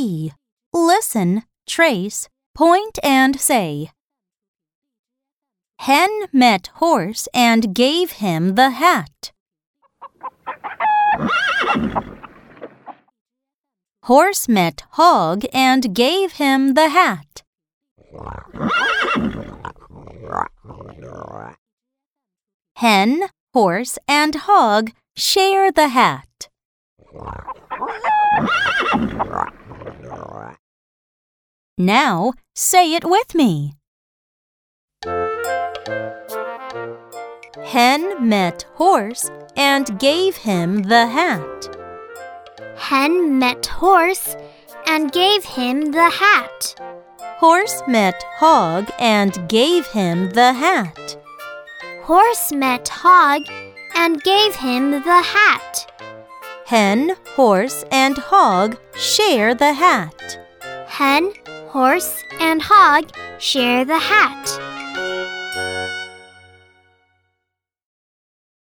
E. Listen, trace, point, and say. Hen met horse and gave him the hat. Horse met hog and gave him the hat. Hen, horse, and hog share the hat. Now say it with me. Hen met horse and gave him the hat. Hen met horse and gave him the hat. Horse met hog and gave him the hat. Horse met hog and gave him the hat. Hen, horse, and hog share the hat. Hen, horse, and hog share the hat.